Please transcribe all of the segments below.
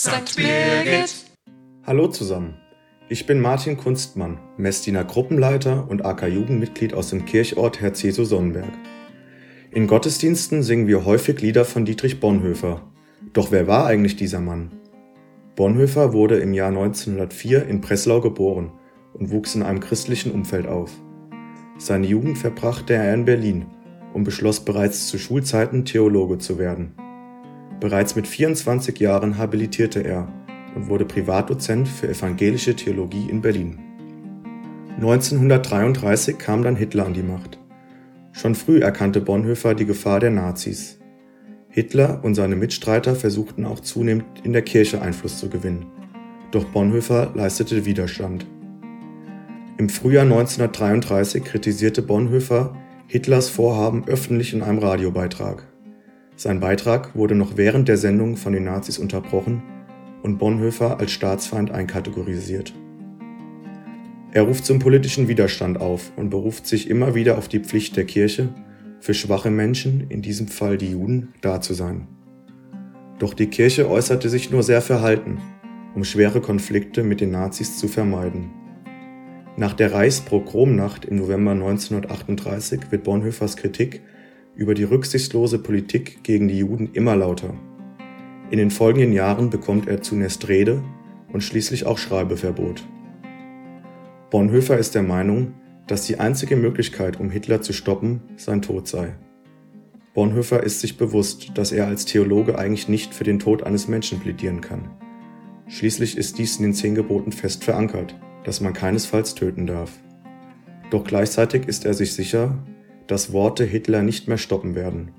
St. Birgit. Hallo zusammen. Ich bin Martin Kunstmann, Messdiener Gruppenleiter und AK-Jugendmitglied aus dem Kirchort Herzeso Sonnenberg. In Gottesdiensten singen wir häufig Lieder von Dietrich Bonhoeffer. Doch wer war eigentlich dieser Mann? Bonhoeffer wurde im Jahr 1904 in Breslau geboren und wuchs in einem christlichen Umfeld auf. Seine Jugend verbrachte er in Berlin und beschloss bereits zu Schulzeiten Theologe zu werden. Bereits mit 24 Jahren habilitierte er und wurde Privatdozent für evangelische Theologie in Berlin. 1933 kam dann Hitler an die Macht. Schon früh erkannte Bonhoeffer die Gefahr der Nazis. Hitler und seine Mitstreiter versuchten auch zunehmend in der Kirche Einfluss zu gewinnen. Doch Bonhoeffer leistete Widerstand. Im Frühjahr 1933 kritisierte Bonhoeffer Hitlers Vorhaben öffentlich in einem Radiobeitrag. Sein Beitrag wurde noch während der Sendung von den Nazis unterbrochen und Bonhoeffer als Staatsfeind einkategorisiert. Er ruft zum politischen Widerstand auf und beruft sich immer wieder auf die Pflicht der Kirche, für schwache Menschen, in diesem Fall die Juden, da zu sein. Doch die Kirche äußerte sich nur sehr verhalten, um schwere Konflikte mit den Nazis zu vermeiden. Nach der Reichspogromnacht im November 1938 wird Bonhoeffers Kritik über die rücksichtslose Politik gegen die Juden immer lauter. In den folgenden Jahren bekommt er zunächst Rede und schließlich auch Schreibeverbot. Bonhoeffer ist der Meinung, dass die einzige Möglichkeit, um Hitler zu stoppen, sein Tod sei. Bonhoeffer ist sich bewusst, dass er als Theologe eigentlich nicht für den Tod eines Menschen plädieren kann. Schließlich ist dies in den zehn Geboten fest verankert, dass man keinesfalls töten darf. Doch gleichzeitig ist er sich sicher, dass Worte Hitler nicht mehr stoppen werden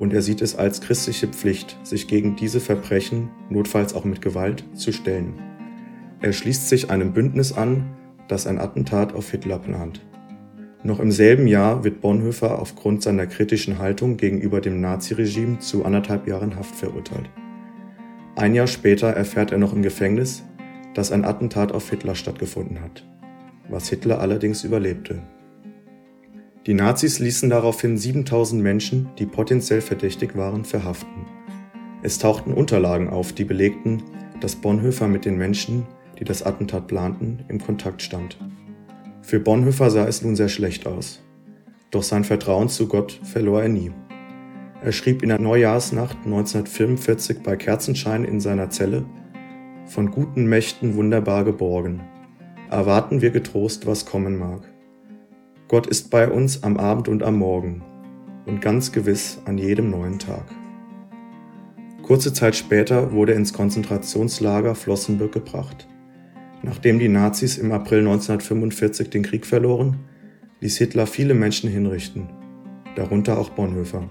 und er sieht es als christliche Pflicht, sich gegen diese Verbrechen, notfalls auch mit Gewalt, zu stellen. Er schließt sich einem Bündnis an, das ein Attentat auf Hitler plant. Noch im selben Jahr wird Bonhoeffer aufgrund seiner kritischen Haltung gegenüber dem Naziregime zu anderthalb Jahren Haft verurteilt. Ein Jahr später erfährt er noch im Gefängnis, dass ein Attentat auf Hitler stattgefunden hat, was Hitler allerdings überlebte. Die Nazis ließen daraufhin 7000 Menschen, die potenziell verdächtig waren, verhaften. Es tauchten Unterlagen auf, die belegten, dass Bonhoeffer mit den Menschen, die das Attentat planten, im Kontakt stand. Für Bonhoeffer sah es nun sehr schlecht aus. Doch sein Vertrauen zu Gott verlor er nie. Er schrieb in der Neujahrsnacht 1945 bei Kerzenschein in seiner Zelle, von guten Mächten wunderbar geborgen. Erwarten wir getrost, was kommen mag. Gott ist bei uns am Abend und am Morgen und ganz gewiss an jedem neuen Tag. Kurze Zeit später wurde er ins Konzentrationslager Flossenbürg gebracht. Nachdem die Nazis im April 1945 den Krieg verloren, ließ Hitler viele Menschen hinrichten, darunter auch Bonhoeffer.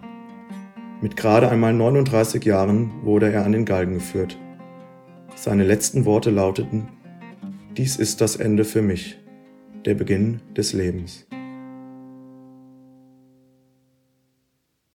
Mit gerade einmal 39 Jahren wurde er an den Galgen geführt. Seine letzten Worte lauteten, Dies ist das Ende für mich, der Beginn des Lebens.